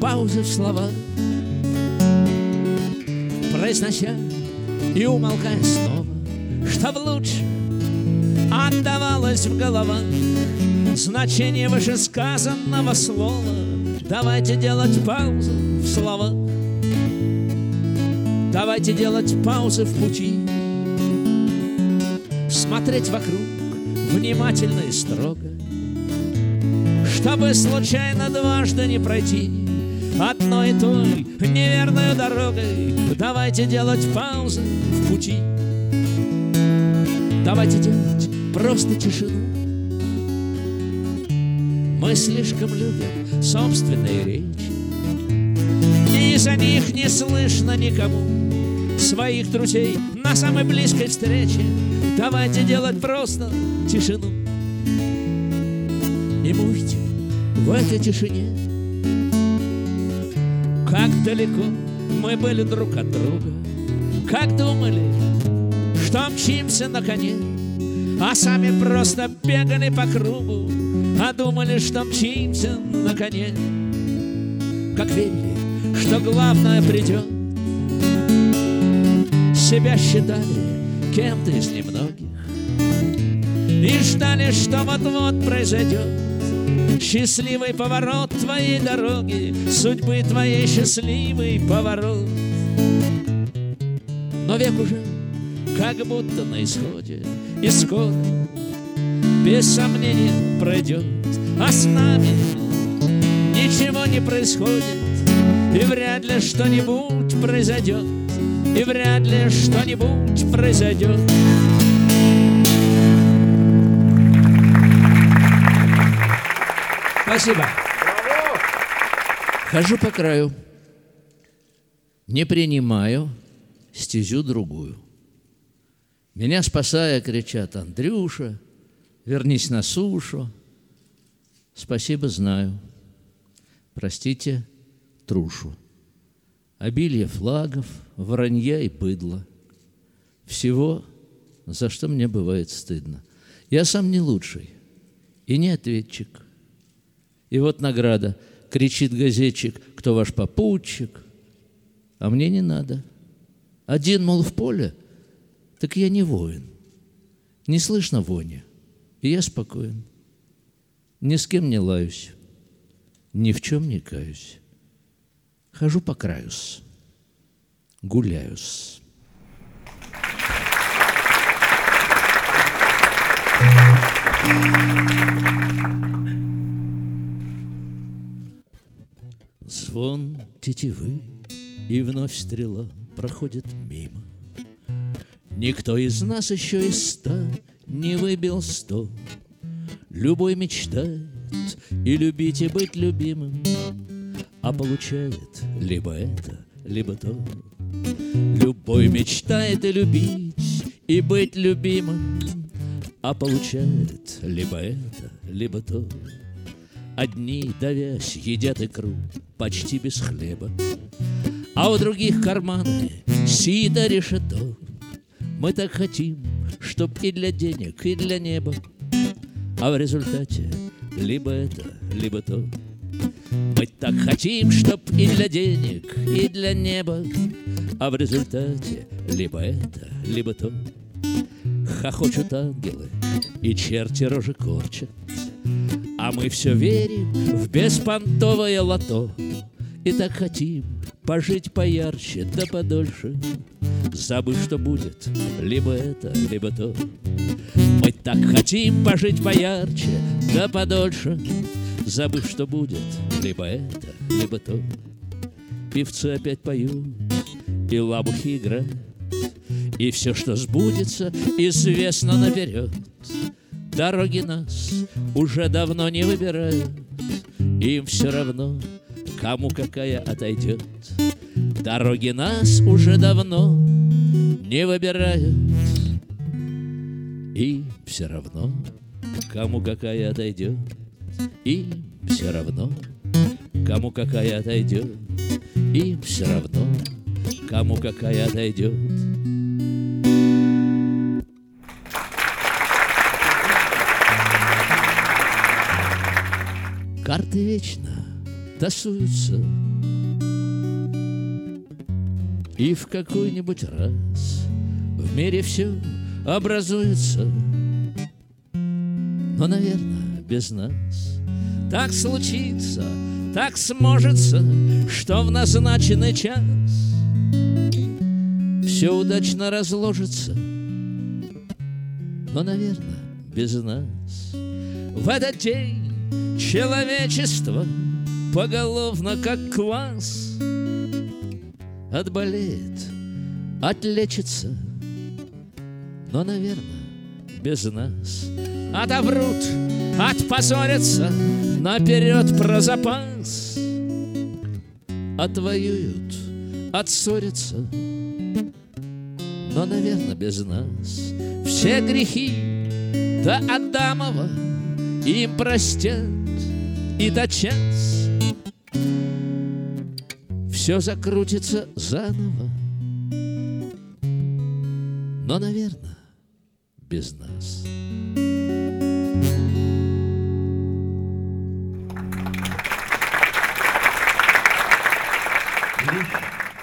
Паузы в словах, Произнося и умолкая снова, Чтоб лучше отдавалось в головах Значение вышесказанного слова. Давайте делать паузы в словах. Давайте делать паузы в пути. Смотреть вокруг внимательно и строго Чтобы случайно дважды не пройти Одной и той неверной дорогой. Давайте делать паузы в пути. Давайте делать просто тишину. Мы слишком любим собственные речи. И за них не слышно никому Своих друзей на самой близкой встрече. Давайте делать просто тишину. И можете в этой тишине далеко мы были друг от друга. Как думали, что мчимся на коне А сами просто бегали по кругу А думали, что мчимся на коне. Как верили, что главное придет. Себя считали кем-то из немногих. И ждали, что вот-вот произойдет Счастливый поворот твоей дороги Судьбы твоей счастливый поворот. Но век уже как будто на исходе И скоро, без сомнения, пройдет А с нами ничего не происходит. И вряд ли что-нибудь произойдет И вряд ли что-нибудь произойдет Спасибо. Хожу по краю, не принимаю стезю другую. Меня спасая, кричат, Андрюша, вернись на сушу. Спасибо, знаю. Простите, трушу. Обилие флагов, вранья и быдла. Всего, за что мне бывает стыдно. Я сам не лучший и не ответчик. И вот награда. Кричит газетчик, кто ваш попутчик. А мне не надо. Один, мол, в поле, так я не воин. Не слышно вони, и я спокоен. Ни с кем не лаюсь, ни в чем не каюсь. Хожу по краюс, гуляюсь. Звон тетивы, и вновь стрела проходит мимо. Никто из нас еще из ста не выбил сто. Любой мечтает и любить, и быть любимым, А получает либо это, либо то. Любой мечтает и любить, и быть любимым, А получает либо это, либо то. Одни, давясь, едят икру почти без хлеба, А у других карманы сито решето. Мы так хотим, чтоб и для денег, и для неба, А в результате либо это, либо то. Мы так хотим, чтоб и для денег, и для неба, А в результате либо это, либо то. Хохочут ангелы, и черти рожи корчат, а мы все верим в беспонтовое лото. И так хотим пожить поярче да подольше. Забыв, что будет либо это, либо то. Мы так хотим пожить поярче да подольше. Забыв, что будет либо это, либо то. Певцы опять поют и лабухи играют. И все, что сбудется, известно наперед Дороги нас уже давно не выбирают, Им все равно, кому какая отойдет. Дороги нас уже давно не выбирают, Им все равно, кому какая отойдет. Им все равно, кому какая отойдет. Им все равно, кому какая отойдет. Карты вечно тасуются. И в какой-нибудь раз В мире все образуется. Но, наверное, без нас Так случится, так сможется Что в назначенный час Все удачно разложится. Но, наверное, без нас В этот день человечество Поголовно, как квас Отболеет, отлечится. Но, наверное, без нас. Отоврут, отпозорятся Наперед про запас. Отвоюют, отссорятся. Но, наверное, без нас. Все грехи до Адамова Им простят и тотчас все закрутится заново. Но, наверное, без нас.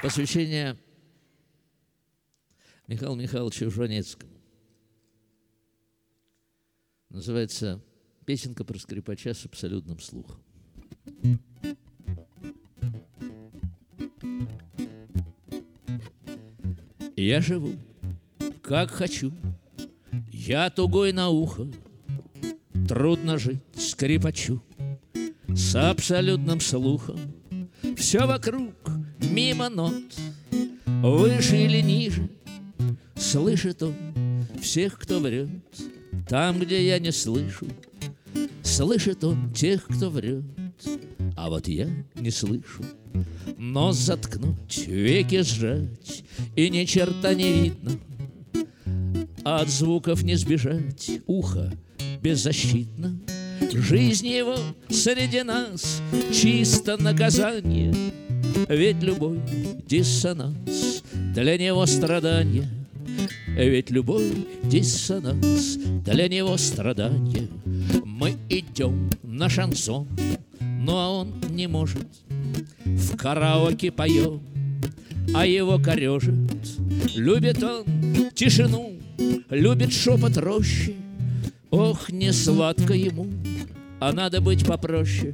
Посвящение Михаилу Михайловичу Жванецкому. Называется «Песенка про скрипача с абсолютным слухом». Я живу, как хочу, я тугой на ухо, Трудно жить скрипачу с абсолютным слухом. Все вокруг мимо нот, выше или ниже, Слышит он всех, кто врет, там, где я не слышу. Слышит он тех, кто врет, а вот я не слышу. Нос заткнуть, веки сжать, и ни черта не видно. От звуков не сбежать, ухо беззащитно. Жизнь его среди нас чисто наказание, Ведь любой диссонанс для него страдание, Ведь любой диссонанс для него страдание. Мы идем на шансон, но он не может. В караоке поем, а его корежит Любит он тишину, любит шепот рощи. Ох, не сладко ему, а надо быть попроще.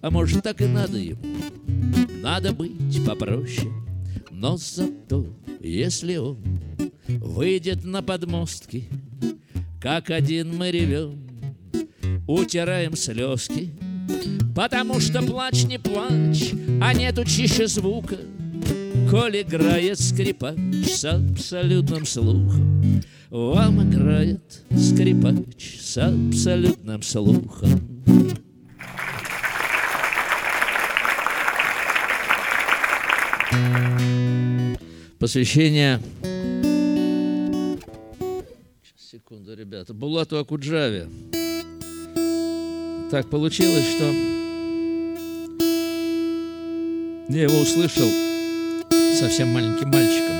А может, так и надо ему. Надо быть попроще. Но зато, если он Выйдет на подмостки Как один мы ревем Утираем слезки Потому что плач не плач, а нету чище звука Коль играет скрипач с абсолютным слухом. Вам играет скрипач с абсолютным слухом. Посвящение. Сейчас, секунду, ребята. Булату Акуджаве так получилось, что я его услышал совсем маленьким мальчиком.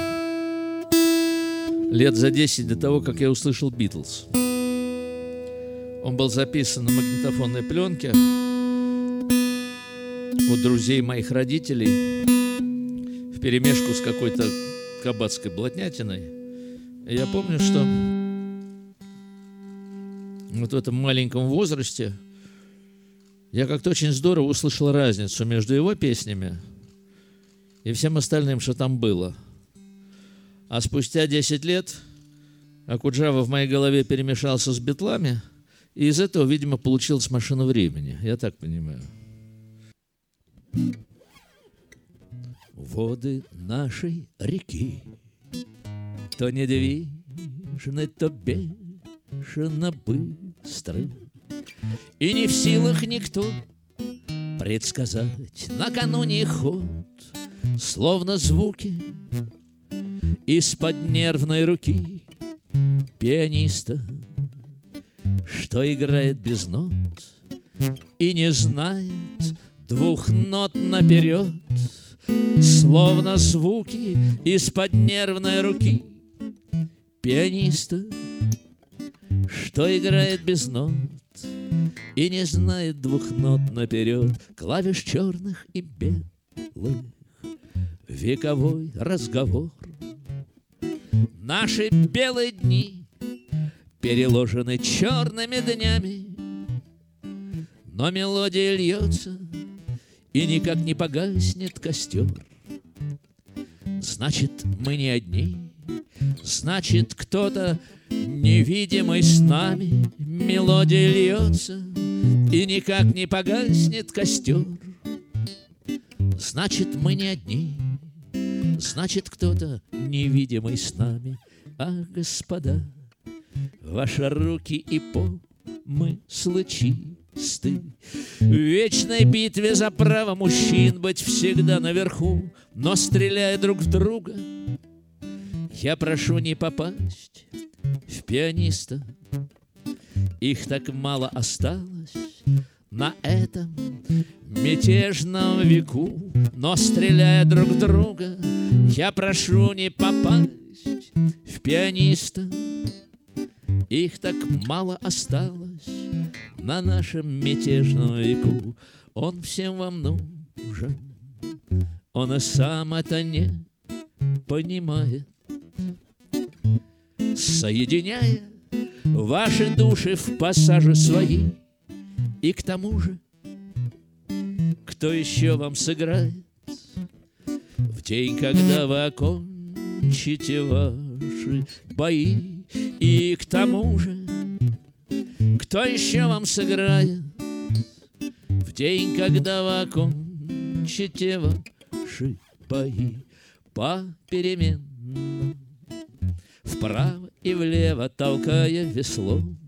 Лет за 10 до того, как я услышал Битлз. Он был записан на магнитофонной пленке у друзей моих родителей в перемешку с какой-то кабацкой блатнятиной. Я помню, что вот в этом маленьком возрасте я как-то очень здорово услышал разницу между его песнями и всем остальным, что там было. А спустя 10 лет Акуджава в моей голове перемешался с битлами, и из этого, видимо, получилась машина времени. Я так понимаю. Воды нашей реки То недвижны, то бешено быстры и не в силах никто предсказать накануне ход, Словно звуки из-под нервной руки пианиста, Что играет без нот и не знает двух нот наперед, Словно звуки из-под нервной руки пианиста, что играет без нот И не знает двух нот наперед Клавиш черных и белых. Вековой разговор. Наши белые дни Переложены черными днями. Но мелодия льется И никак не погаснет костер Значит, мы не одни. Значит, кто-то невидимый с нами Мелодия льется И никак не погаснет костер. Значит, мы не одни Значит, кто-то невидимый с нами. Ах, господа, ваши руки и помыслы чисты В вечной битве за право мужчин Быть всегда наверху Но стреляя друг в друга Я прошу не попасть в пианиста Их так мало осталось на этом мятежном веку, но стреляя друг в друга, я прошу не попасть в пианиста. Их так мало осталось на нашем мятежном веку. Он всем вам нужен, он и сам это не понимает. Соединяя ваши души в пассаже свои, и к тому же, кто еще вам сыграет В день, когда вы окончите ваши бои? И к тому же, кто еще вам сыграет В день, когда вы окончите ваши бои? Попеременно Вправо и влево толкая веслом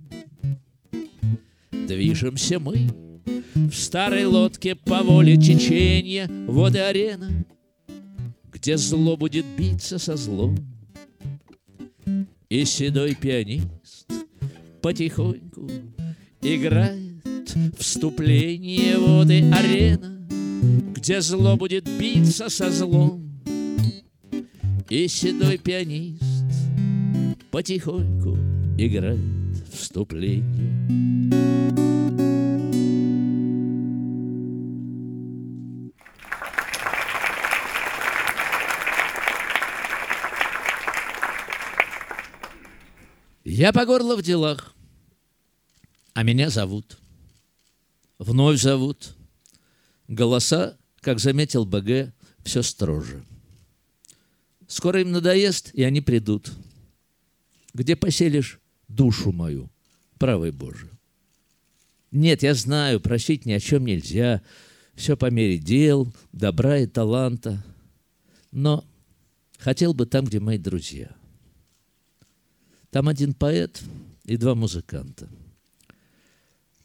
Движемся мы в старой лодке по воле течения Вот и арена, где зло будет биться со злом. И седой пианист потихоньку играет Вступление вот и арена, где зло будет биться со злом. И седой пианист потихоньку играет вступление. Я по горло в делах, а меня зовут. Вновь зовут. Голоса, как заметил БГ, все строже. Скоро им надоест, и они придут. Где поселишь душу мою, правый Боже? Нет, я знаю, просить ни о чем нельзя. Все по мере дел, добра и таланта. Но хотел бы там, где мои друзья – там один поэт и два музыканта.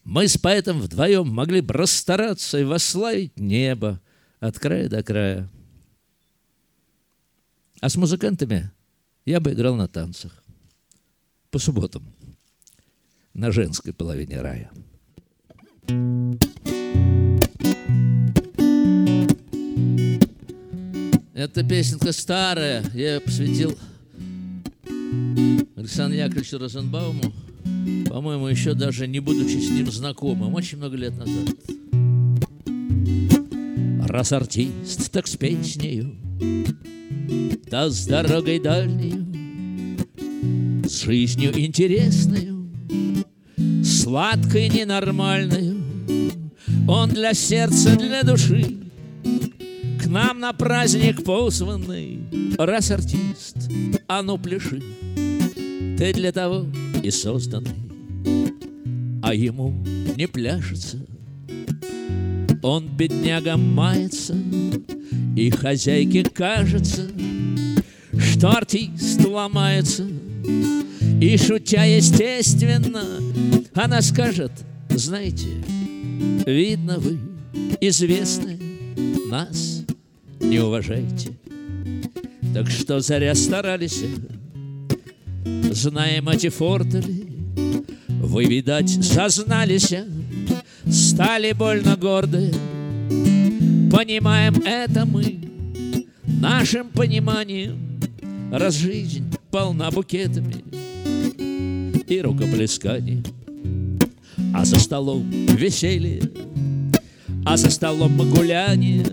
Мы с поэтом вдвоем могли бы расстараться и восславить небо от края до края. А с музыкантами я бы играл на танцах. По субботам. На женской половине рая. Эта песенка старая, я ее посвятил Александру Яковлевичу Розенбауму, по-моему, еще даже не будучи с ним знакомым, очень много лет назад. Раз артист, так с песнею, да с дорогой дальнею, с жизнью интересною, сладкой, ненормальной, он для сердца, для души к нам на праздник позванный, раз артист, а ну пляши. Ты для того и созданный, а ему не пляшется. Он, бедняга, мается, и хозяйке кажется, что артист ломается. И шутя естественно, она скажет, знаете, видно вы, известны, нас не уважаете. Так что заря старались знаем эти фортели, вы, видать, сознались, стали больно горды. Понимаем это мы нашим пониманием, раз жизнь полна букетами и рукоплесканий. А за столом веселье, а за столом гуляние,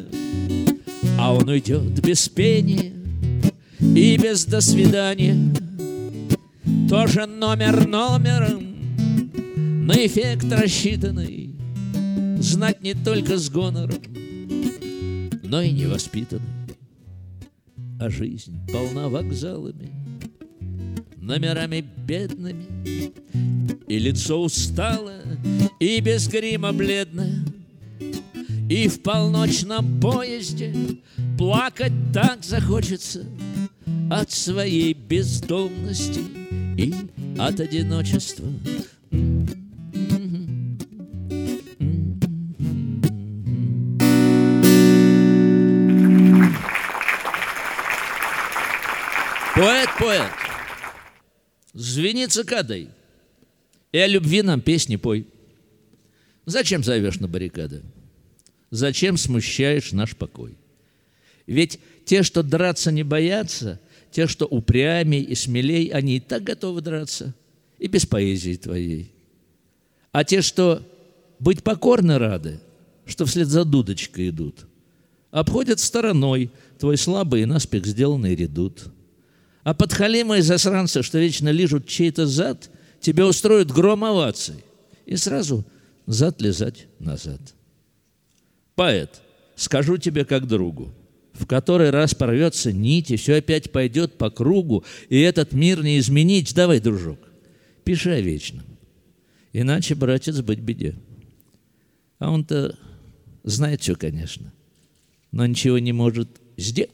А он уйдет без пения и без до свидания. Тоже номер номером, на эффект рассчитанный, Знать не только с гонором, но и невоспитанный. А жизнь полна вокзалами, номерами бедными, И лицо усталое, и без грима бледное, И в полночном поезде плакать так захочется От своей бездомности и от одиночества. Поэт, поэт, звени цикадой, и о любви нам песни пой. Зачем зовешь на баррикады? Зачем смущаешь наш покой? Ведь те, что драться не боятся, те, что упрямей и смелей, они и так готовы драться, и без поэзии твоей. А те, что быть покорны рады, что вслед за дудочкой идут, обходят стороной твой слабый и наспех сделанный редут – а подхалимы и засранцы, что вечно лижут чей-то зад, тебе устроят гром оваций. И сразу зад лизать назад. Поэт, скажу тебе как другу, в который раз порвется нить, и все опять пойдет по кругу, и этот мир не изменить. Давай, дружок, пиши о вечном. Иначе, братец, быть беде. А он-то знает все, конечно, но ничего не может сделать.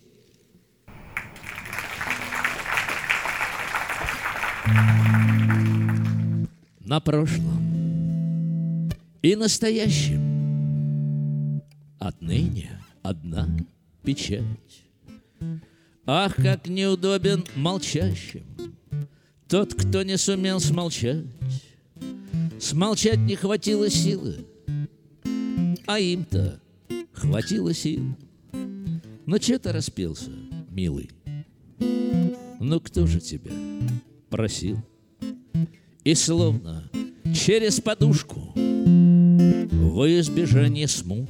На прошлом и настоящем. Отныне одна печать. Ах, как неудобен молчащим Тот, кто не сумел смолчать. Смолчать не хватило силы, А им-то хватило сил. Но че ты распился, милый? Ну кто же тебя просил? И словно через подушку Во избежание смут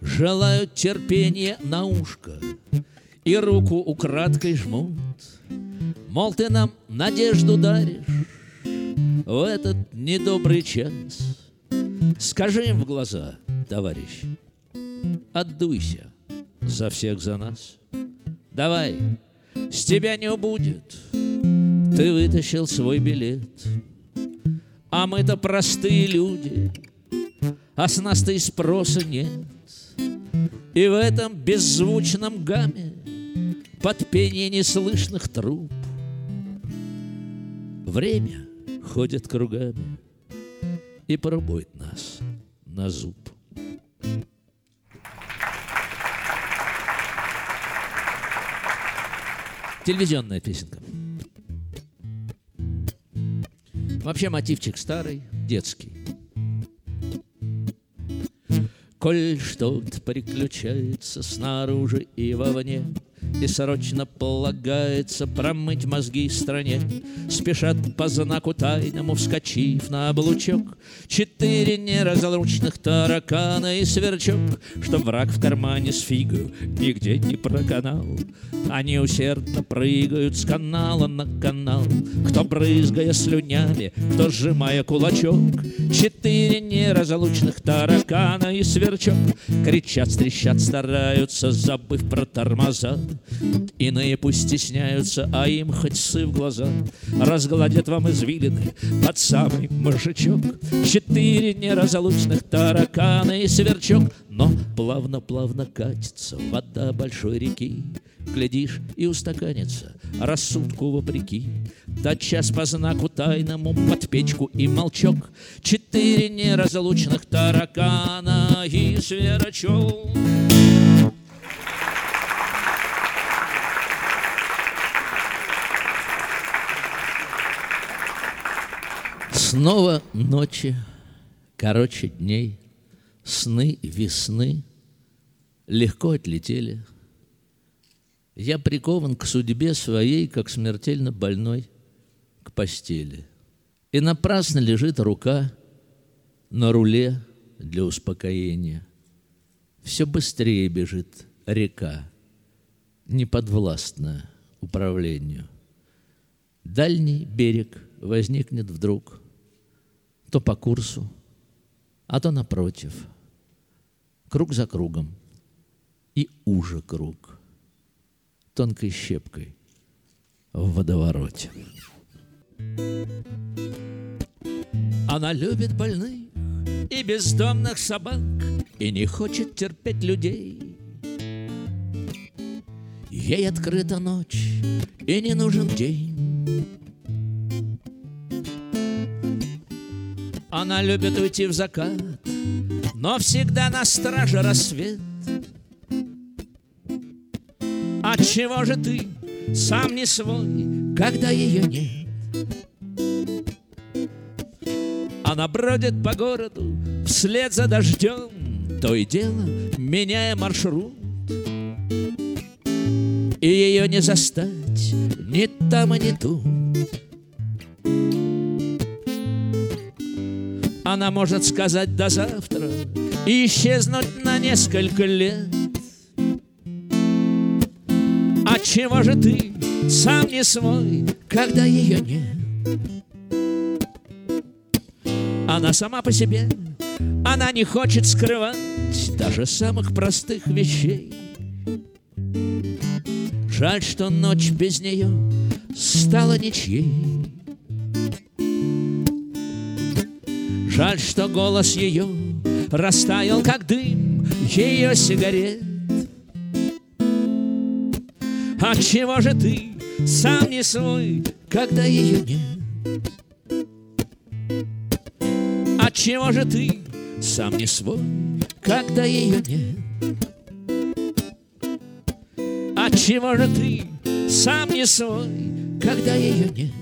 Желают терпения на ушко И руку украдкой жмут. Мол, ты нам надежду даришь В этот недобрый час. Скажи им в глаза, товарищ Отдуйся за всех за нас. Давай, с тебя не убудет ты вытащил свой билет. А мы-то простые люди, а с нас-то и спроса нет. И в этом беззвучном гамме под пение неслышных труб Время ходит кругами и пробует нас на зуб. Телевизионная песенка. Вообще мотивчик старый, детский. Коль что-то приключается снаружи и вовне, и срочно полагается промыть мозги стране. Спешат по знаку тайному, вскочив на облучок, Четыре неразлучных таракана и сверчок, Что враг в кармане с фигою нигде не проканал. Они усердно прыгают с канала на канал, Кто брызгая слюнями, кто сжимая кулачок. Четыре неразлучных таракана и сверчок Кричат, стрещат, стараются, забыв про тормоза. Иные пусть стесняются, а им хоть сы в глаза. Разгладят вам извилины под самый мужичок Четыре неразлучных таракана и сверчок. Но плавно-плавно катится вода большой реки. Глядишь и устаканится рассудку вопреки. Тотчас по знаку тайному под печку и молчок. Четыре неразлучных таракана и сверчок Снова ночи, короче дней, сны весны легко отлетели. Я прикован к судьбе своей, как смертельно больной, к постели. И напрасно лежит рука На руле для успокоения Все быстрее бежит река, Неподвластная управлению. Дальний берег возникнет вдруг, То по курсу, а то напротив, Круг за кругом и уже круг, Тонкой щепкой в водовороте. Она любит больных и бездомных собак И не хочет терпеть людей. Ей открыта ночь и не нужен день. Она любит уйти в закат, но всегда на страже рассвет. Отчего же ты сам не свой, когда ее нет? Она бродит по городу вслед за дождем, То и дело меняя маршрут. И ее не застать ни там, ни тут. Она может сказать до завтра И исчезнуть на несколько лет. А чего же ты сам не свой, когда ее нет? Она сама по себе, она не хочет скрывать даже самых простых вещей. Жаль, что ночь без нее стала ничьей. Жаль, что голос ее растаял, как дым ее сигарет. А чего же ты сам не свой, когда ее нет? Отчего же ты сам не свой, когда ее нет? Отчего же ты сам не свой, когда ее нет?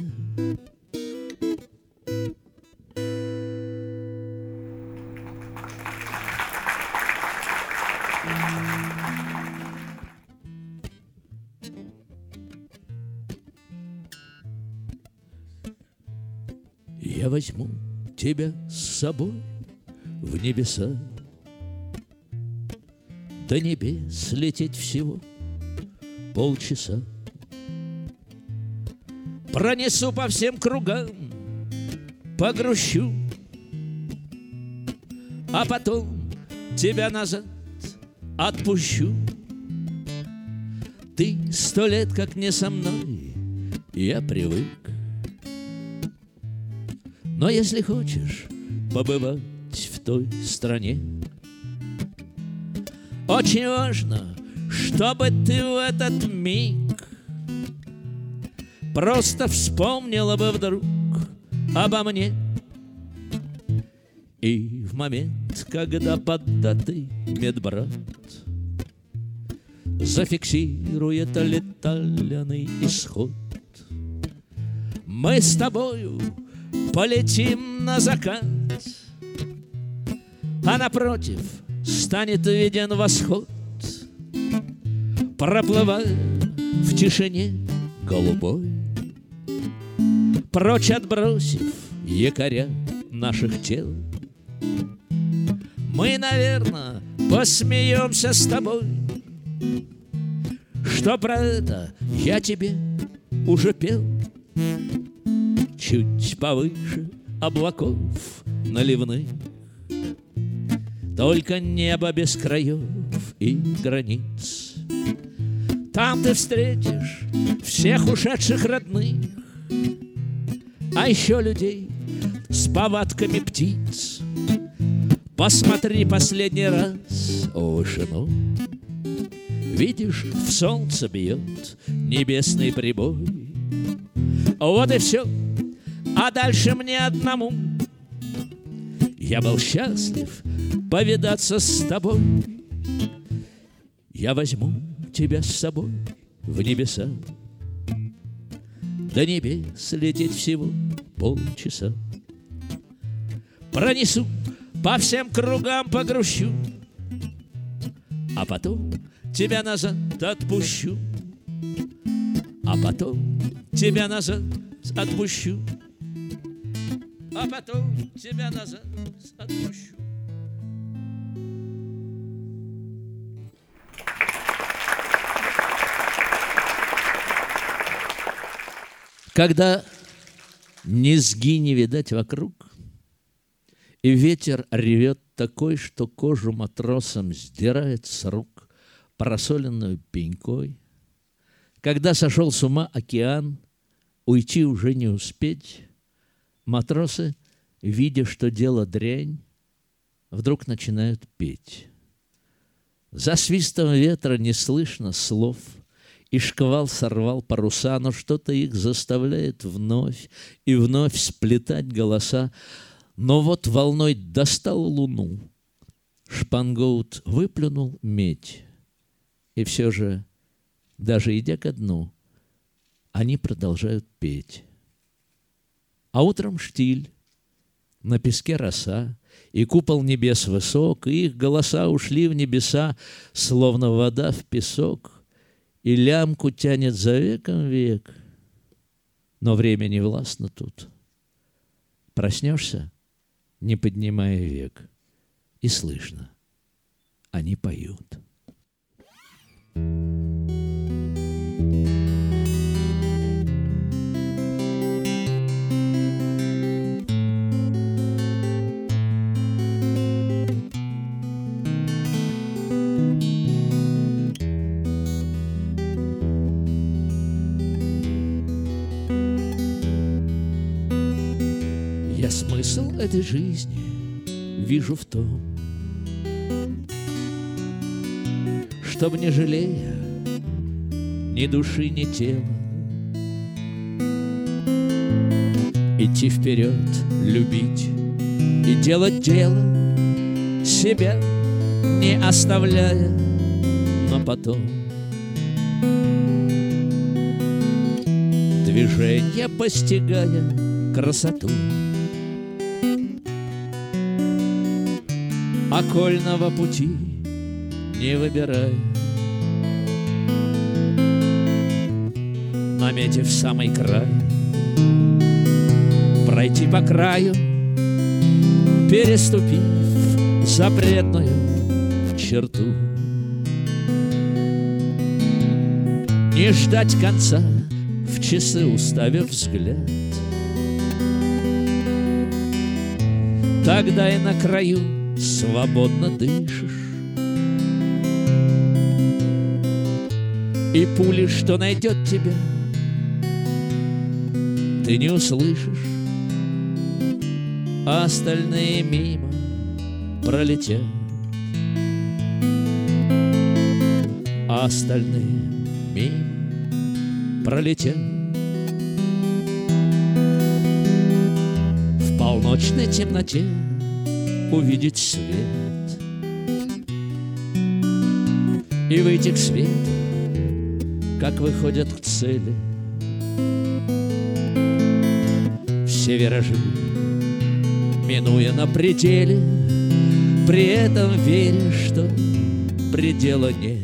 Возьму тебя с собой в небеса. До небес лететь всего полчаса. Пронесу по всем кругам, погрущу, а потом тебя назад отпущу. Ты сто лет как не со мной, я привык но если хочешь побывать в той стране, Очень важно, чтобы ты в этот миг Просто вспомнила бы вдруг обо мне. И в момент, когда поддатый медбрат Зафиксирует летальный исход Мы с тобою полетим на закат, А напротив станет виден восход, Проплывая в тишине голубой, Прочь отбросив якоря наших тел. Мы, наверное, посмеемся с тобой, Что про это я тебе уже пел чуть повыше облаков наливных. Только небо без краев и границ. Там ты встретишь всех ушедших родных, А еще людей с повадками птиц. Посмотри последний раз о вышину. Видишь, в солнце бьет небесный прибой. Вот и все, а дальше мне одному. Я был счастлив повидаться с тобой. Я возьму тебя с собой в небеса. До небес лететь всего полчаса. Пронесу, по всем кругам погрущу, А потом тебя назад отпущу, А потом тебя назад отпущу. А потом тебя назад отпущу. Когда низги не видать вокруг, и ветер ревет такой, что кожу матросам сдирает с рук просоленную пенькой. Когда сошел с ума океан, уйти уже не успеть, матросы, видя, что дело дрянь, вдруг начинают петь. За свистом ветра не слышно слов, и шквал сорвал паруса, но что-то их заставляет вновь и вновь сплетать голоса. Но вот волной достал луну, шпангоут выплюнул медь, и все же, даже идя ко дну, они продолжают петь. А утром штиль, на песке роса, и купол небес высок, и их голоса ушли в небеса, словно вода в песок, и лямку тянет за веком век. Но время не властно тут. Проснешься, не поднимая век, и слышно, они поют. Я этой жизни вижу в том, Чтоб не жалея ни души, ни тела, Идти вперед, любить и делать дело, Себя не оставляя, но потом Движение постигая красоту окольного пути не выбирай. Наметив самый край, пройти по краю, переступив запретную черту. Не ждать конца, в часы уставив взгляд. Тогда и на краю свободно дышишь. И пули, что найдет тебя, ты не услышишь, а остальные мимо пролетят. А остальные мимо пролетят. В полночной темноте увидеть свет. И выйти к свету, как выходят к цели Все виражи, минуя на пределе При этом веря, что предела нет.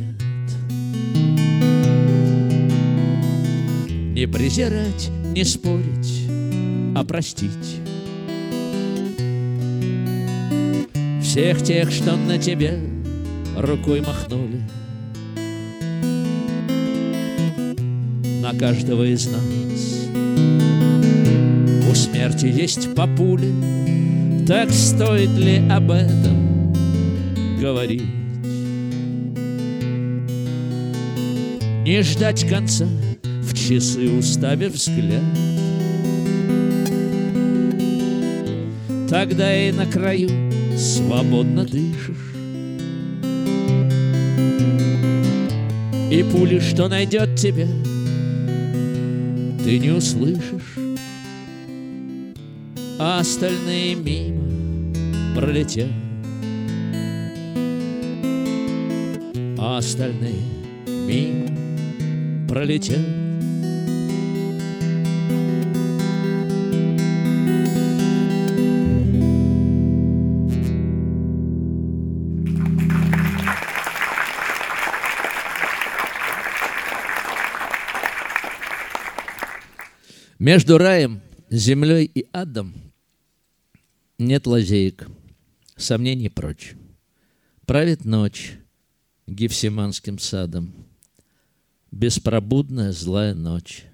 Не презирать, не спорить, а простить Всех тех, что на тебе рукой махнули. На каждого из нас. У смерти есть по Так стоит ли об этом говорить? Не ждать конца В часы уставив взгляд. Тогда и на краю свободно дышишь. И пули, что найдет тебя, ты не услышишь, а остальные мимо пролетят. А остальные мимо пролетят. Между раем, землей и адом Нет лазеек, сомнений прочь. Правит ночь Гефсиманским садом, Беспробудная злая ночь.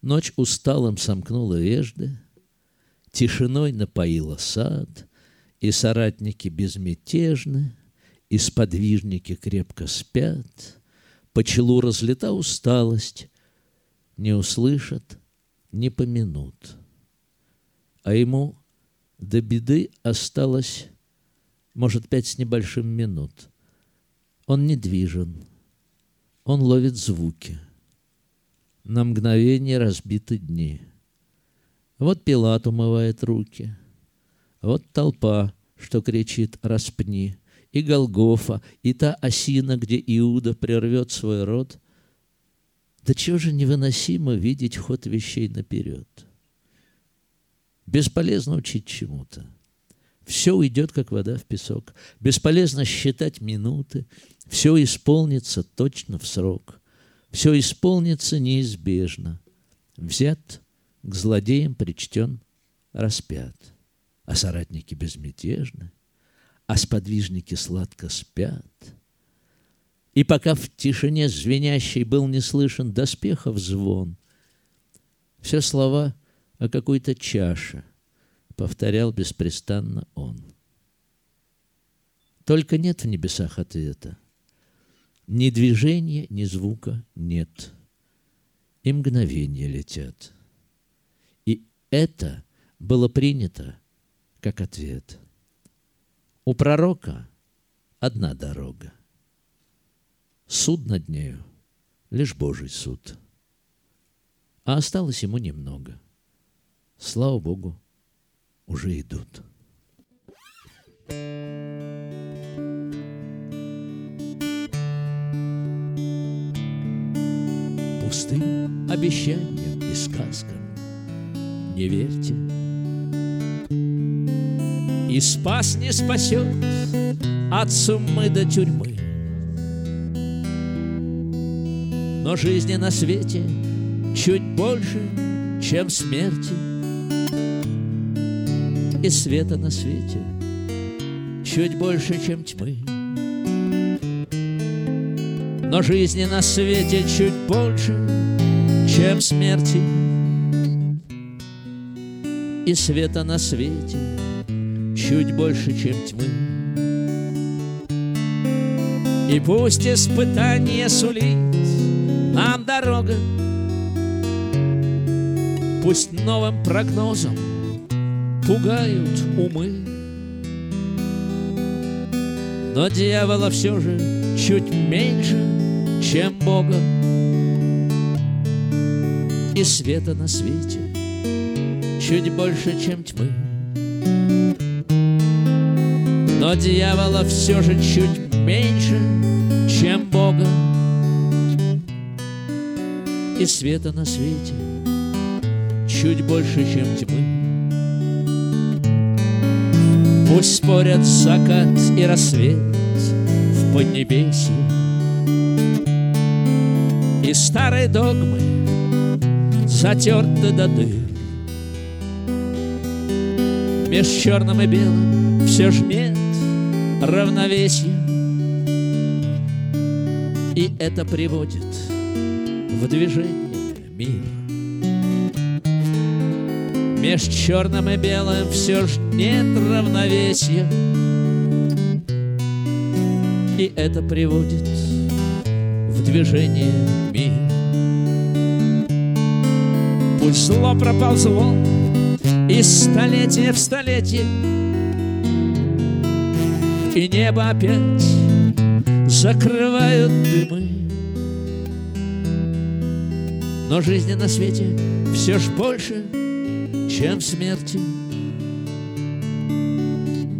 Ночь усталым сомкнула вежды, Тишиной напоила сад, И соратники безмятежны, И сподвижники крепко спят, По челу разлета усталость, Не услышат, не помянут. А ему до беды осталось, может, пять с небольшим минут. Он недвижен, он ловит звуки. На мгновение разбиты дни. Вот Пилат умывает руки. Вот толпа, что кричит «распни». И Голгофа, и та осина, где Иуда прервет свой род. Да чего же невыносимо видеть ход вещей наперед? Бесполезно учить чему-то. Все уйдет, как вода в песок. Бесполезно считать минуты. Все исполнится точно в срок. Все исполнится неизбежно. Взят, к злодеям причтен, распят. А соратники безмятежны, а сподвижники сладко спят. И пока в тишине звенящей был не слышен доспехов звон, все слова о какой-то чаше, повторял беспрестанно он. Только нет в небесах ответа. Ни движения, ни звука нет. И мгновения летят. И это было принято как ответ. У пророка одна дорога. Суд над нею — лишь Божий суд. А осталось ему немного. Слава Богу, уже идут. Пустым обещаниям и сказкам не верьте. И спас не спасет от суммы до тюрьмы. Но жизни на свете чуть больше, чем смерти – и света на свете чуть больше, чем тьмы. Но жизни на свете чуть больше, чем смерти. И света на свете чуть больше, чем тьмы. И пусть испытание сулит нам дорога, Пусть новым прогнозом пугают умы. Но дьявола все же чуть меньше, чем Бога. И света на свете чуть больше, чем тьмы. Но дьявола все же чуть меньше, чем Бога. И света на свете чуть больше, чем тьмы. Пусть спорят закат и рассвет в Поднебесье. И старые догмы затерты до дыр. Меж черным и белым все ж нет равновесия. И это приводит в движение мир. Меж черным и белым все ж нет равновесия. И это приводит в движение мир. Пусть зло проползло из столетия в столетие И небо опять закрывают дымы Но жизни на свете все ж больше — чем смерти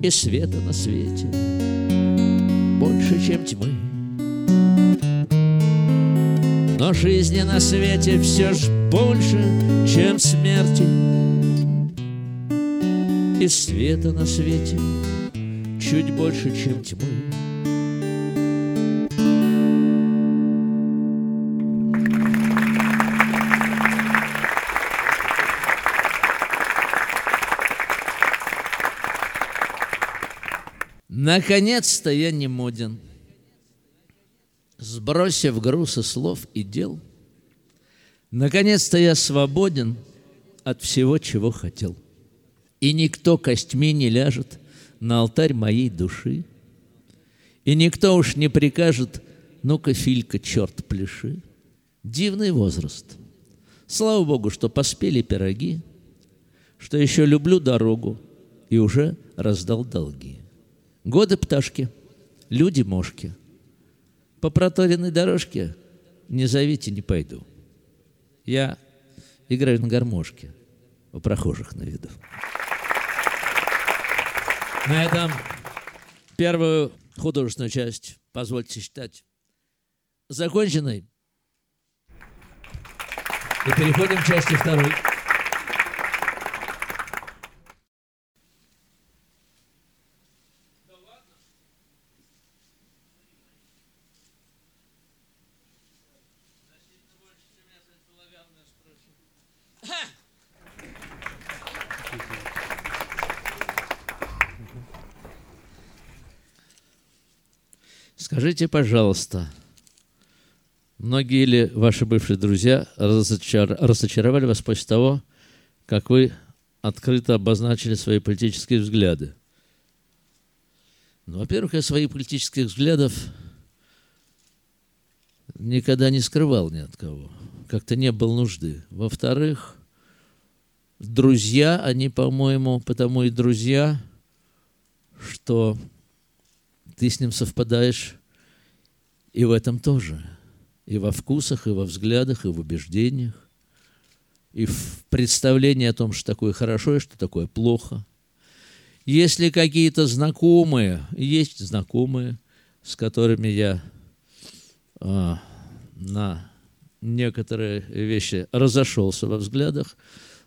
и света на свете больше, чем тьмы. Но жизни на свете все ж больше, чем смерти и света на свете чуть больше, чем тьмы. Наконец-то я не моден. Сбросив грузы слов и дел, Наконец-то я свободен от всего, чего хотел. И никто костьми не ляжет на алтарь моей души, И никто уж не прикажет, ну-ка, Филька, черт, пляши. Дивный возраст. Слава Богу, что поспели пироги, Что еще люблю дорогу и уже раздал долги. Годы пташки, люди мошки. По проторенной дорожке не зовите, не пойду. Я играю на гармошке у прохожих на виду. На этом первую художественную часть, позвольте считать, законченной. И переходим к части второй. Скажите, пожалуйста, многие ли ваши бывшие друзья разочар... разочаровали вас после того, как вы открыто обозначили свои политические взгляды? Ну, во-первых, я своих политических взглядов никогда не скрывал ни от кого. Как-то не было нужды. Во-вторых, друзья, они, по-моему, потому и друзья, что ты с ним совпадаешь и в этом тоже. И во вкусах, и во взглядах, и в убеждениях, и в представлении о том, что такое хорошо и что такое плохо. Если какие-то знакомые, есть знакомые, с которыми я а, на некоторые вещи разошелся во взглядах,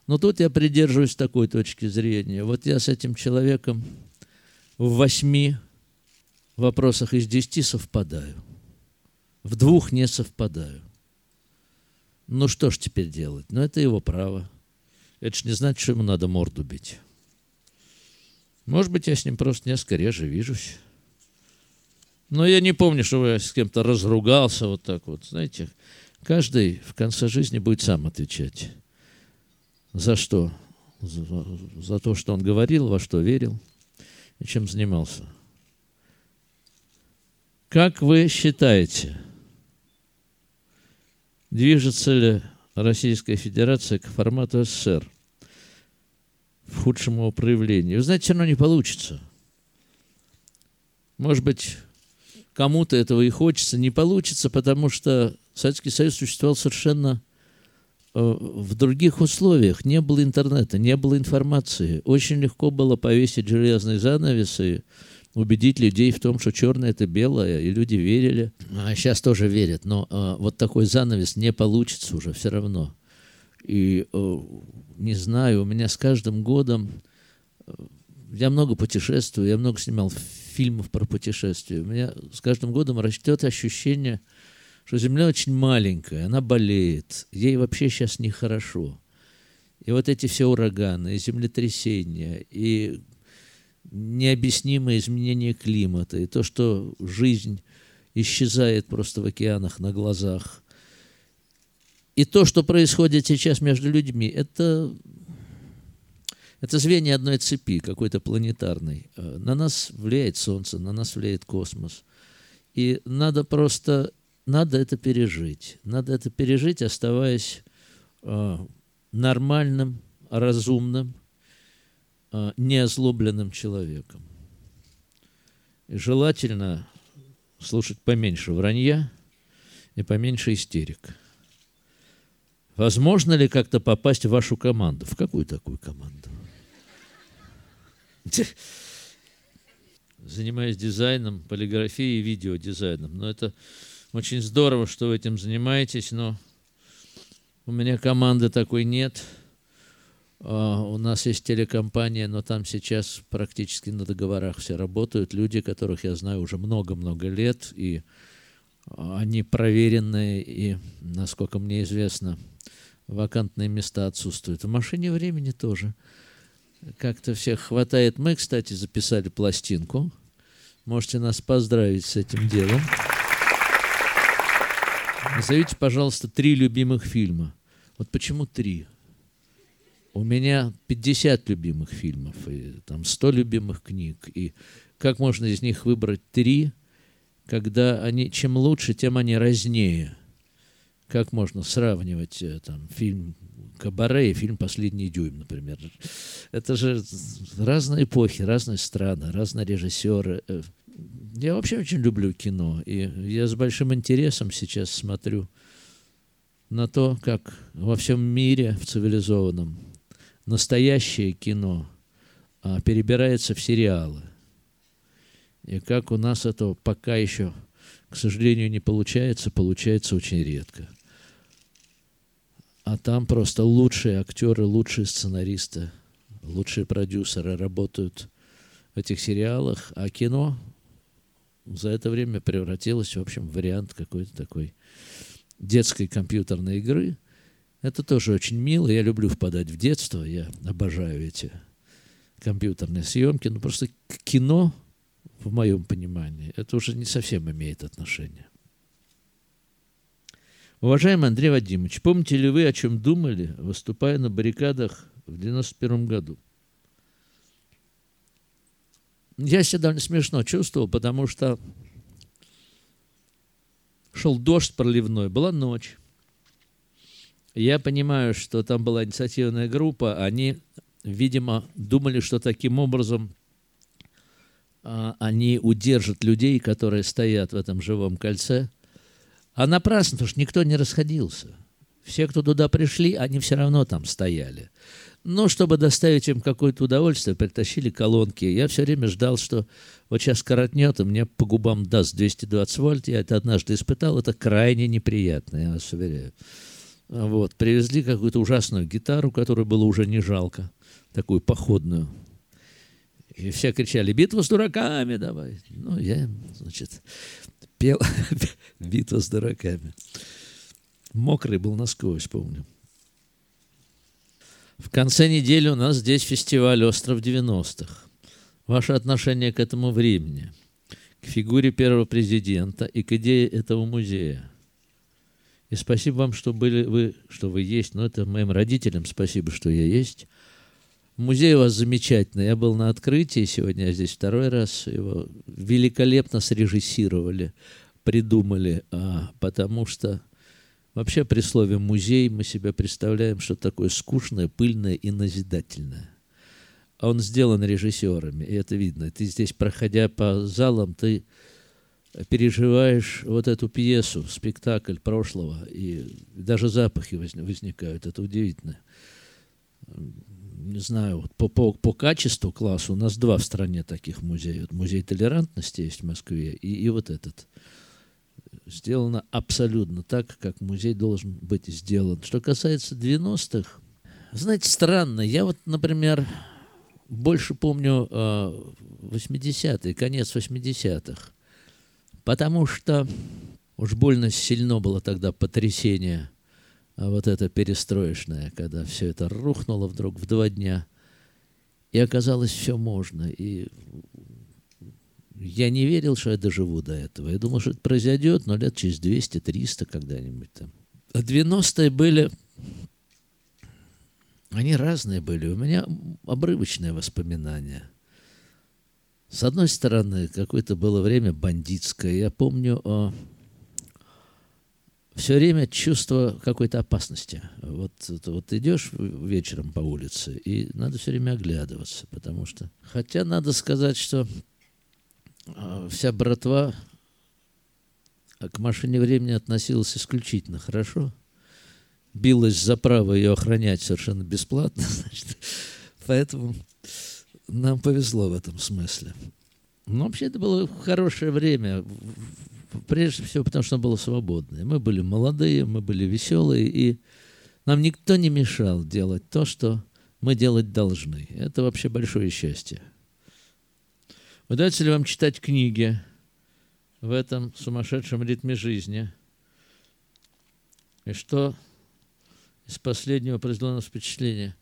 но тут я придерживаюсь такой точки зрения. Вот я с этим человеком в восьми вопросах из десяти совпадаю – в двух не совпадаю. Ну что ж теперь делать? Ну это его право. Это ж не значит, что ему надо морду бить. Может быть, я с ним просто несколько реже вижусь. Но я не помню, что я с кем-то разругался вот так вот. Знаете, каждый в конце жизни будет сам отвечать. За что? За, за то, что он говорил, во что верил и чем занимался. Как вы считаете, Движется ли Российская Федерация к формату СССР в худшем его проявлении? Вы знаете, все равно не получится. Может быть, кому-то этого и хочется, не получится, потому что Советский Союз существовал совершенно э, в других условиях. Не было интернета, не было информации. Очень легко было повесить железные занавесы убедить людей в том, что черное это белое, и люди верили. А сейчас тоже верят, но э, вот такой занавес не получится уже все равно. И э, не знаю, у меня с каждым годом э, я много путешествую, я много снимал фильмов про путешествия. У меня с каждым годом растет ощущение, что Земля очень маленькая, она болеет, ей вообще сейчас нехорошо. И вот эти все ураганы, и землетрясения, и необъяснимое изменение климата, и то, что жизнь исчезает просто в океанах на глазах. И то, что происходит сейчас между людьми, это, это звенья одной цепи, какой-то планетарной. На нас влияет Солнце, на нас влияет космос. И надо просто, надо это пережить. Надо это пережить, оставаясь э, нормальным, разумным – неозлобленным человеком. И желательно слушать поменьше вранья и поменьше истерик. Возможно ли как-то попасть в вашу команду? В какую такую команду? Занимаюсь дизайном, полиграфией и видеодизайном. Но это очень здорово, что вы этим занимаетесь, но у меня команды такой нет – у нас есть телекомпания, но там сейчас практически на договорах все работают. Люди, которых я знаю уже много-много лет, и они проверенные, и, насколько мне известно, вакантные места отсутствуют. В машине времени тоже. Как-то всех хватает. Мы, кстати, записали пластинку Можете нас поздравить с этим делом. Назовите, пожалуйста, три любимых фильма. Вот почему три? У меня 50 любимых фильмов, и там 100 любимых книг. И как можно из них выбрать три, когда они, чем лучше, тем они разнее? Как можно сравнивать э, там, фильм «Кабаре» и фильм «Последний дюйм», например? Это же разные эпохи, разные страны, разные режиссеры. Э, я вообще очень люблю кино, и я с большим интересом сейчас смотрю на то, как во всем мире, в цивилизованном, настоящее кино а, перебирается в сериалы. И как у нас это пока еще, к сожалению, не получается, получается очень редко. А там просто лучшие актеры, лучшие сценаристы, лучшие продюсеры работают в этих сериалах, а кино за это время превратилось, в общем, в вариант какой-то такой детской компьютерной игры. Это тоже очень мило. Я люблю впадать в детство. Я обожаю эти компьютерные съемки. Но просто кино, в моем понимании, это уже не совсем имеет отношение. Уважаемый Андрей Вадимович, помните ли вы, о чем думали, выступая на баррикадах в 91 году? Я себя довольно смешно чувствовал, потому что шел дождь проливной, была ночь. Я понимаю, что там была инициативная группа, они, видимо, думали, что таким образом а, они удержат людей, которые стоят в этом живом кольце. А напрасно, потому что никто не расходился. Все, кто туда пришли, они все равно там стояли. Но чтобы доставить им какое-то удовольствие, притащили колонки. Я все время ждал, что вот сейчас коротнет, и мне по губам даст 220 вольт. Я это однажды испытал. Это крайне неприятно, я вас уверяю. Вот. Привезли какую-то ужасную гитару, которую было уже не жалко. Такую походную. И все кричали, битва с дураками давай. Ну, я, значит, пел битва с дураками. Мокрый был насквозь, помню. В конце недели у нас здесь фестиваль «Остров 90-х». Ваше отношение к этому времени, к фигуре первого президента и к идее этого музея. И спасибо вам, что были вы, что вы есть. Но это моим родителям спасибо, что я есть. Музей у вас замечательный. Я был на открытии сегодня, я здесь второй раз. Его великолепно срежиссировали, придумали, а, потому что Вообще при слове «музей» мы себе представляем что такое скучное, пыльное и назидательное. А он сделан режиссерами, и это видно. Ты здесь, проходя по залам, ты переживаешь вот эту пьесу, спектакль прошлого, и даже запахи возникают. Это удивительно. Не знаю, вот по, по, по качеству класса у нас два в стране таких музея. Музей толерантности есть в Москве, и, и вот этот – сделано абсолютно так, как музей должен быть сделан. Что касается 90-х, знаете, странно. Я вот, например, больше помню 80-е, э, конец 80-х, потому что уж больно сильно было тогда потрясение а вот это перестроечное, когда все это рухнуло вдруг в два дня, и оказалось все можно, и я не верил, что я доживу до этого. Я думал, что это произойдет, но лет через 200-300 когда-нибудь там. А 90-е были... Они разные были. У меня обрывочные воспоминания. С одной стороны, какое-то было время бандитское. Я помню о... все время чувство какой-то опасности. Вот, вот идешь вечером по улице, и надо все время оглядываться, потому что... Хотя надо сказать, что а, вся братва к машине времени относилась исключительно хорошо. Билась за право ее охранять совершенно бесплатно. Значит, поэтому нам повезло в этом смысле. Но вообще это было хорошее время. Прежде всего, потому что оно было свободное. Мы были молодые, мы были веселые, и нам никто не мешал делать то, что мы делать должны. Это вообще большое счастье. Удается ли вам читать книги в этом сумасшедшем ритме жизни? И что из последнего произвело на впечатление?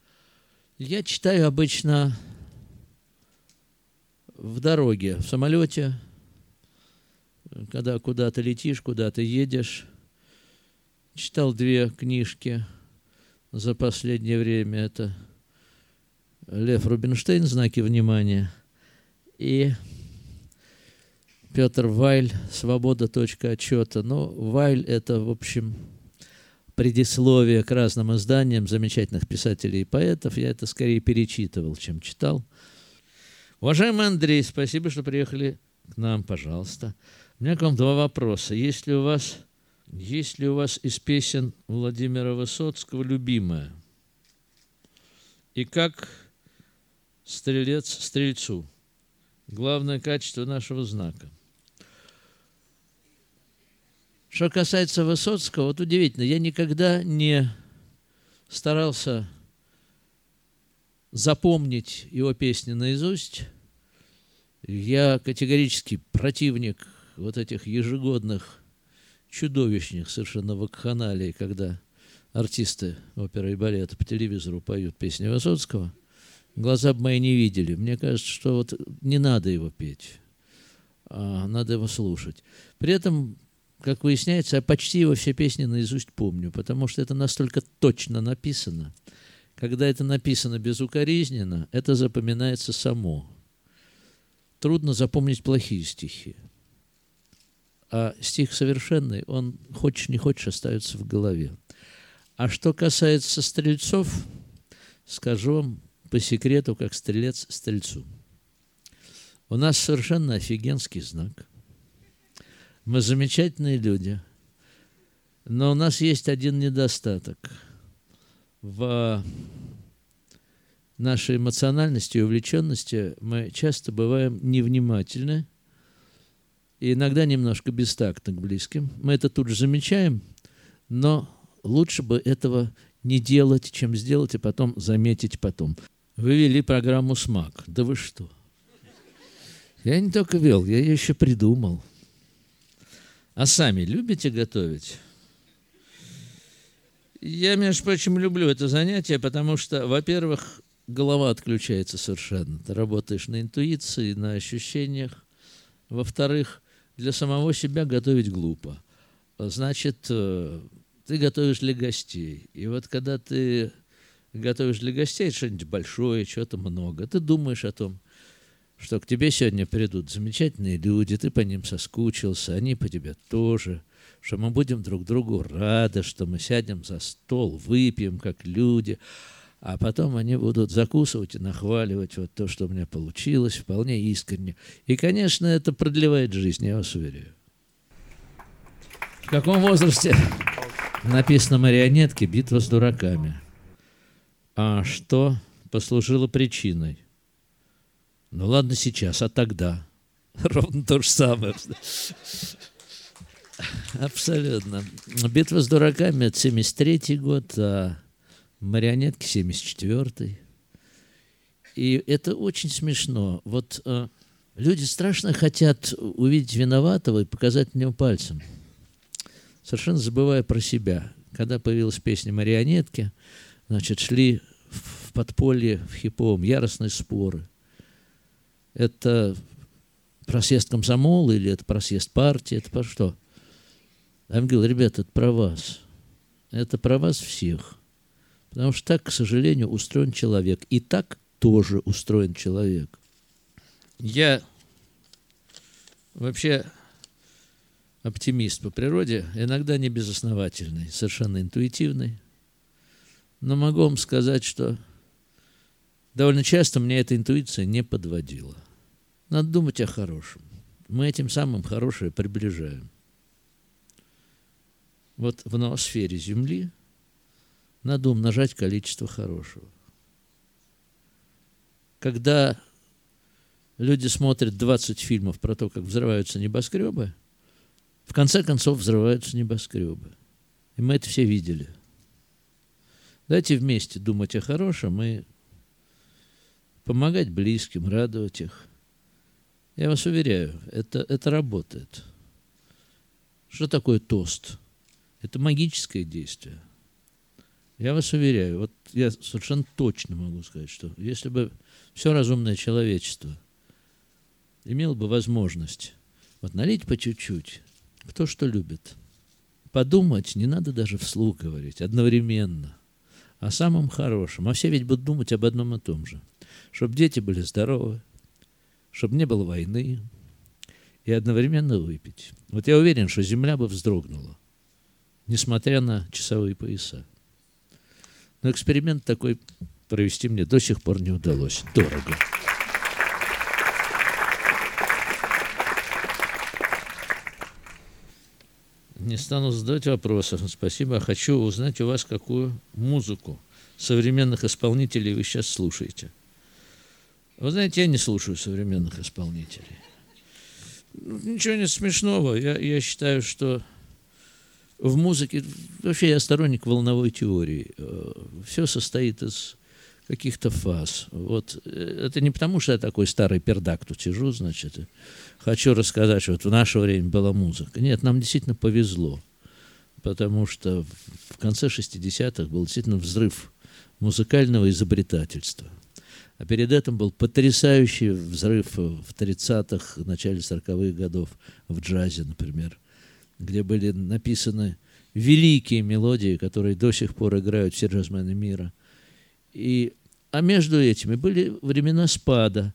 Я читаю обычно в дороге, в самолете, когда куда-то летишь, куда-то едешь. Читал две книжки за последнее время. Это Лев Рубинштейн «Знаки внимания» и Петр Вайль «Свобода. Точка отчета». Ну, Вайль – это, в общем, предисловие к разным изданиям замечательных писателей и поэтов. Я это скорее перечитывал, чем читал. Уважаемый Андрей, спасибо, что приехали к нам, пожалуйста. У меня к вам два вопроса. Есть ли у вас, есть ли у вас из песен Владимира Высоцкого любимая? И как стрелец стрельцу? Главное качество нашего знака – что касается Высоцкого, вот удивительно, я никогда не старался запомнить его песни наизусть. Я категорически противник вот этих ежегодных чудовищных совершенно вакханалий, когда артисты оперы и балета по телевизору поют песни Высоцкого. Глаза бы мои не видели. Мне кажется, что вот не надо его петь, а надо его слушать. При этом как выясняется, я почти его все песни наизусть помню, потому что это настолько точно написано. Когда это написано безукоризненно, это запоминается само. Трудно запомнить плохие стихи. А стих совершенный, он хочешь не хочешь остается в голове. А что касается стрельцов, скажу вам по секрету, как стрелец стрельцу. У нас совершенно офигенский знак – мы замечательные люди. Но у нас есть один недостаток. В нашей эмоциональности и увлеченности мы часто бываем невнимательны и иногда немножко бестактны к близким. Мы это тут же замечаем, но лучше бы этого не делать, чем сделать, и потом заметить потом. Вы вели программу «Смак». Да вы что? Я не только вел, я ее еще придумал – а сами любите готовить? Я, между прочим, люблю это занятие, потому что, во-первых, голова отключается совершенно. Ты работаешь на интуиции, на ощущениях. Во-вторых, для самого себя готовить глупо. Значит, э, ты готовишь для гостей. И вот когда ты готовишь для гостей что-нибудь большое, чего-то много, ты думаешь о том, что к тебе сегодня придут замечательные люди, ты по ним соскучился, они по тебе тоже, что мы будем друг другу рады, что мы сядем за стол, выпьем как люди, а потом они будут закусывать и нахваливать вот то, что у меня получилось, вполне искренне. И, конечно, это продлевает жизнь, я вас уверяю. В каком возрасте написано марионетки «Битва с дураками»? А что послужило причиной? Ну ладно сейчас, а тогда? Ровно то же самое. Абсолютно. Битва с дураками это 73 год, а марионетки 74 И это очень смешно. Вот э, люди страшно хотят увидеть виноватого и показать на него пальцем, совершенно забывая про себя. Когда появилась песня «Марионетки», значит, шли в подполье, в хиповом, яростные споры – это просъезд комсомола или это просъезд партии, это про что? А говорил, ребята, это про вас. Это про вас всех. Потому что так, к сожалению, устроен человек. И так тоже устроен человек. Я вообще оптимист по природе, иногда не безосновательный, совершенно интуитивный. Но могу вам сказать, что довольно часто мне эта интуиция не подводила. Надо думать о хорошем. Мы этим самым хорошее приближаем. Вот в ноосфере Земли надо умножать количество хорошего. Когда люди смотрят 20 фильмов про то, как взрываются небоскребы, в конце концов взрываются небоскребы. И мы это все видели. Давайте вместе думать о хорошем и помогать близким, радовать их. Я вас уверяю, это, это работает. Что такое тост? Это магическое действие. Я вас уверяю, вот я совершенно точно могу сказать, что если бы все разумное человечество имело бы возможность Вот налить по чуть-чуть, кто что любит. Подумать не надо даже вслух говорить, одновременно. О самом хорошем. А все ведь будут думать об одном и том же. Чтобы дети были здоровы, чтобы не было войны, и одновременно выпить. Вот я уверен, что земля бы вздрогнула, несмотря на часовые пояса. Но эксперимент такой провести мне до сих пор не удалось. Дорого. Не стану задавать вопросов. Спасибо. Хочу узнать у вас, какую музыку современных исполнителей вы сейчас слушаете. Вы знаете, я не слушаю современных исполнителей. Ничего нет смешного. Я, я считаю, что в музыке... Вообще я сторонник волновой теории. Э, Все состоит из каких-то фаз. Вот э, это не потому, что я такой старый пердак тут сижу, значит, хочу рассказать, что вот в наше время была музыка. Нет, нам действительно повезло, потому что в конце 60-х был действительно взрыв музыкального изобретательства – а перед этим был потрясающий взрыв в 30-х, начале 40-х годов в джазе, например, где были написаны великие мелодии, которые до сих пор играют все джазмены мира. И, а между этими были времена спада.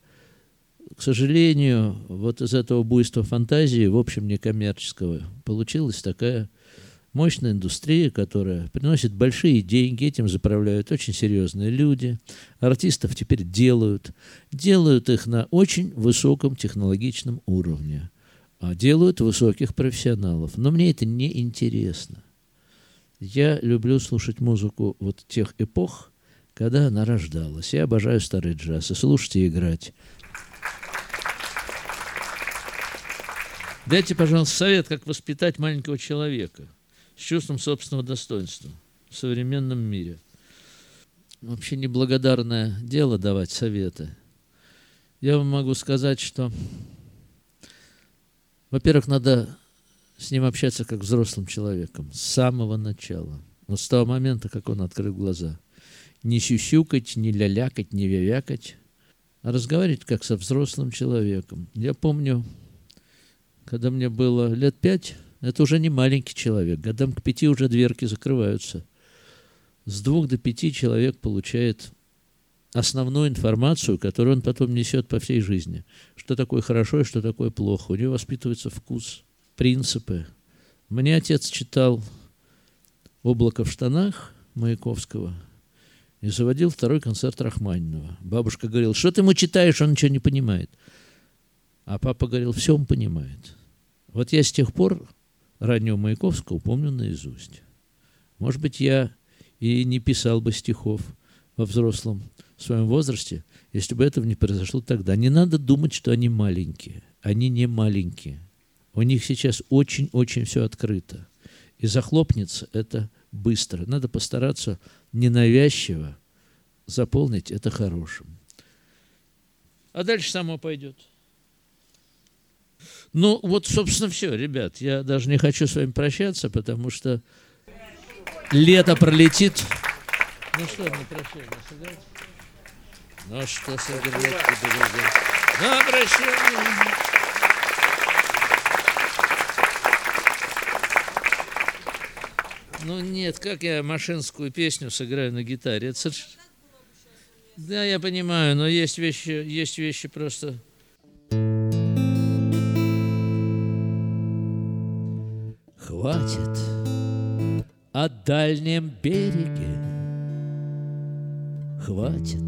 К сожалению, вот из этого буйства фантазии, в общем, некоммерческого, получилась такая мощная индустрия, которая приносит большие деньги, этим заправляют очень серьезные люди. Артистов теперь делают. Делают их на очень высоком технологичном уровне. А делают высоких профессионалов. Но мне это не интересно. Я люблю слушать музыку вот тех эпох, когда она рождалась. Я обожаю старый джаз. И слушать и играть. Дайте, пожалуйста, совет, как воспитать маленького человека – с чувством собственного достоинства в современном мире. Вообще неблагодарное дело давать советы. Я вам могу сказать, что, во-первых, надо с ним общаться как взрослым человеком с самого начала. Вот с того момента, как он открыл глаза. Не сюсюкать, не лялякать, не вявякать, а разговаривать как со взрослым человеком. Я помню, когда мне было лет пять, это уже не маленький человек. Годам к пяти уже дверки закрываются. С двух до пяти человек получает основную информацию, которую он потом несет по всей жизни. Что такое хорошо и что такое плохо. У него воспитывается вкус, принципы. Мне отец читал «Облако в штанах» Маяковского и заводил второй концерт Рахманинова. Бабушка говорила, что ты ему читаешь, он ничего не понимает. А папа говорил, все он понимает. Вот я с тех пор раннего Маяковского помню наизусть. Может быть, я и не писал бы стихов во взрослом своем возрасте, если бы этого не произошло тогда. Не надо думать, что они маленькие. Они не маленькие. У них сейчас очень-очень все открыто. И захлопнется это быстро. Надо постараться ненавязчиво заполнить это хорошим. А дальше само пойдет. Ну, вот, собственно, все, ребят. Я даже не хочу с вами прощаться, потому что лето пролетит. Ну что, прощание сыграть? Ну что сыграть? На прощание. Ну нет, как я машинскую песню сыграю на гитаре? Это. Да, я понимаю, но есть вещи, есть вещи просто Хватит о дальнем береге, Хватит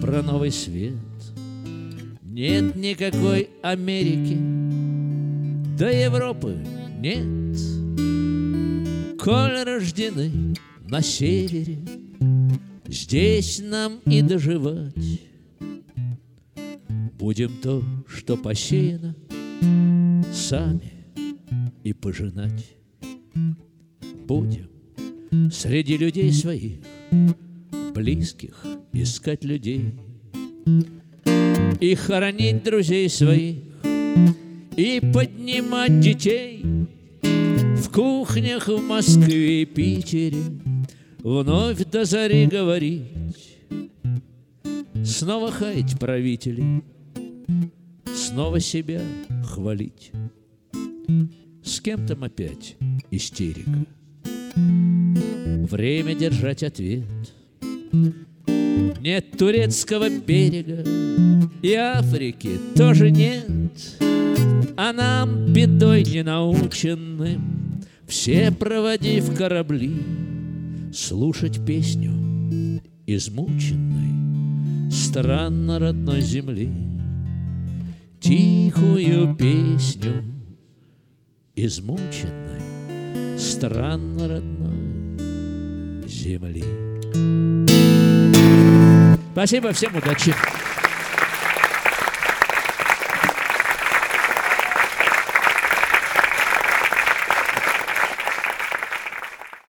про новый свет. Нет никакой Америки, до Европы нет. Коль рождены на севере, Здесь нам и доживать. Будем то, что посеяно, Сами и пожинать будем Среди людей своих, близких, искать людей И хоронить друзей своих, и поднимать детей В кухнях в Москве и Питере Вновь до зари говорить Снова хаять правителей Снова себя хвалить С кем там опять истерика? Время держать ответ. Нет турецкого берега, и Африки тоже нет. А нам, бедой ненаученным, Все проводив корабли, Слушать песню измученной, Странно родной земли. Тихую песню измученной, Странно родной земли. Спасибо, всем удачи.